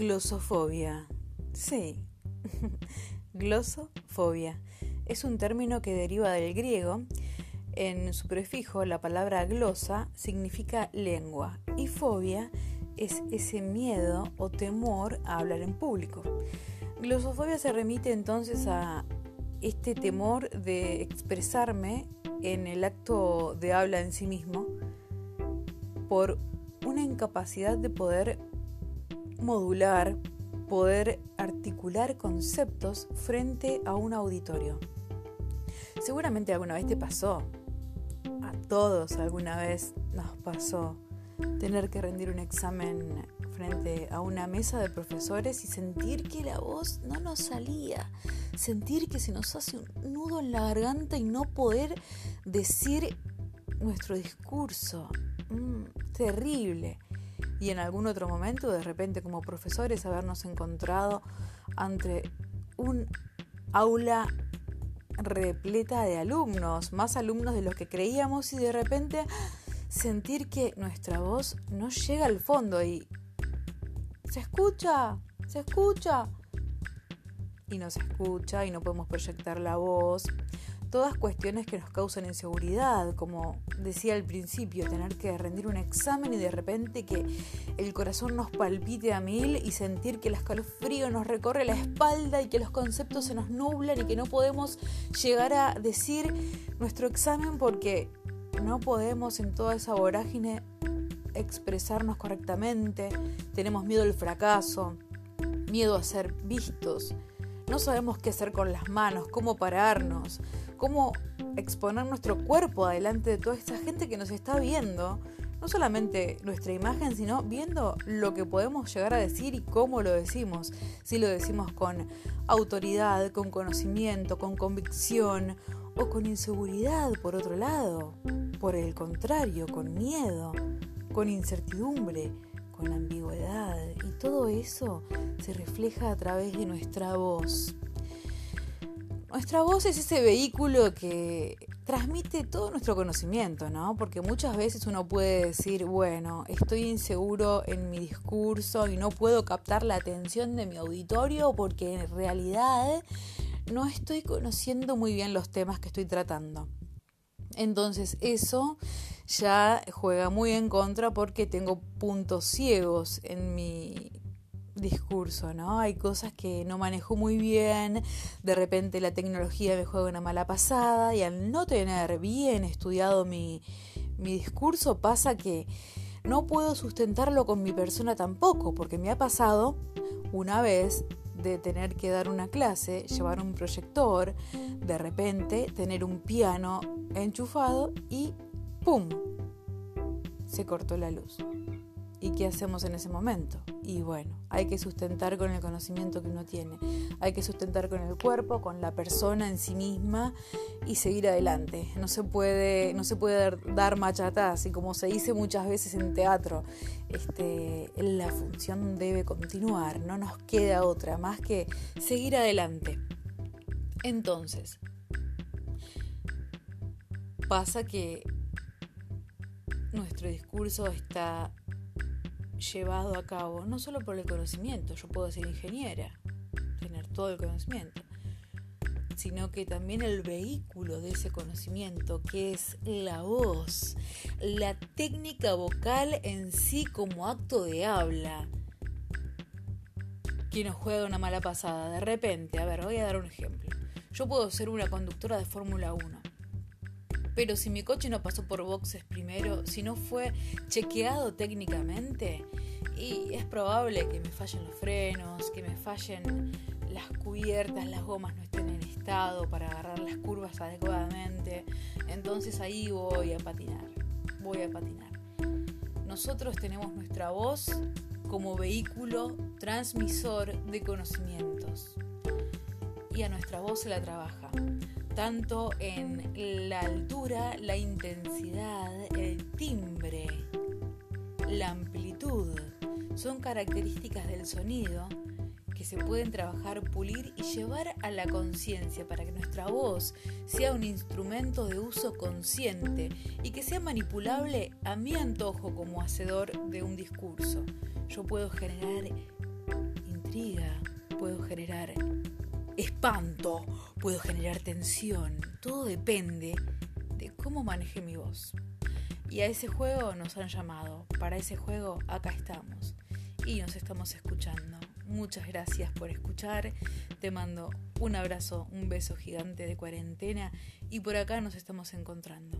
Glosofobia. Sí, glosofobia. Es un término que deriva del griego. En su prefijo, la palabra glosa significa lengua y fobia es ese miedo o temor a hablar en público. Glosofobia se remite entonces a este temor de expresarme en el acto de habla en sí mismo por una incapacidad de poder modular, poder articular conceptos frente a un auditorio. Seguramente alguna vez te pasó, a todos alguna vez nos pasó tener que rendir un examen frente a una mesa de profesores y sentir que la voz no nos salía, sentir que se nos hace un nudo en la garganta y no poder decir nuestro discurso. Mm, terrible y en algún otro momento, de repente como profesores, habernos encontrado ante un aula repleta de alumnos, más alumnos de los que creíamos y de repente sentir que nuestra voz no llega al fondo y se escucha, se escucha. Y no se escucha y no podemos proyectar la voz todas cuestiones que nos causan inseguridad, como decía al principio, tener que rendir un examen y de repente que el corazón nos palpite a mil y sentir que el escalofrío nos recorre la espalda y que los conceptos se nos nublan y que no podemos llegar a decir nuestro examen porque no podemos en toda esa vorágine expresarnos correctamente, tenemos miedo al fracaso, miedo a ser vistos, no sabemos qué hacer con las manos, cómo pararnos, cómo exponer nuestro cuerpo adelante de toda esta gente que nos está viendo, no solamente nuestra imagen, sino viendo lo que podemos llegar a decir y cómo lo decimos. Si lo decimos con autoridad, con conocimiento, con convicción o con inseguridad, por otro lado. Por el contrario, con miedo, con incertidumbre, con ambigüedad. Y todo eso se refleja a través de nuestra voz. Nuestra voz es ese vehículo que transmite todo nuestro conocimiento, ¿no? Porque muchas veces uno puede decir, bueno, estoy inseguro en mi discurso y no puedo captar la atención de mi auditorio porque en realidad no estoy conociendo muy bien los temas que estoy tratando. Entonces eso ya juega muy en contra porque tengo puntos ciegos en mi discurso, ¿no? Hay cosas que no manejo muy bien, de repente la tecnología me juega una mala pasada y al no tener bien estudiado mi, mi discurso pasa que no puedo sustentarlo con mi persona tampoco, porque me ha pasado una vez de tener que dar una clase, llevar un proyector, de repente tener un piano enchufado y ¡pum! Se cortó la luz. ¿Y qué hacemos en ese momento? Y bueno, hay que sustentar con el conocimiento que uno tiene, hay que sustentar con el cuerpo, con la persona en sí misma y seguir adelante. No se puede, no se puede dar machatas y como se dice muchas veces en teatro, este, la función debe continuar, no nos queda otra más que seguir adelante. Entonces, pasa que nuestro discurso está llevado a cabo no solo por el conocimiento, yo puedo ser ingeniera, tener todo el conocimiento, sino que también el vehículo de ese conocimiento, que es la voz, la técnica vocal en sí como acto de habla, que nos juega una mala pasada. De repente, a ver, voy a dar un ejemplo. Yo puedo ser una conductora de Fórmula 1 pero si mi coche no pasó por boxes primero, si no fue chequeado técnicamente, y es probable que me fallen los frenos, que me fallen las cubiertas, las gomas no estén en estado para agarrar las curvas adecuadamente, entonces ahí voy a patinar, voy a patinar. Nosotros tenemos nuestra voz como vehículo transmisor de conocimientos y a nuestra voz se la trabaja tanto en la altura, la intensidad, el timbre, la amplitud. Son características del sonido que se pueden trabajar, pulir y llevar a la conciencia para que nuestra voz sea un instrumento de uso consciente y que sea manipulable a mi antojo como hacedor de un discurso. Yo puedo generar intriga, puedo generar espanto, puedo generar tensión. Todo depende de cómo maneje mi voz. Y a ese juego nos han llamado. Para ese juego acá estamos. Y nos estamos escuchando. Muchas gracias por escuchar. Te mando un abrazo, un beso gigante de cuarentena. Y por acá nos estamos encontrando.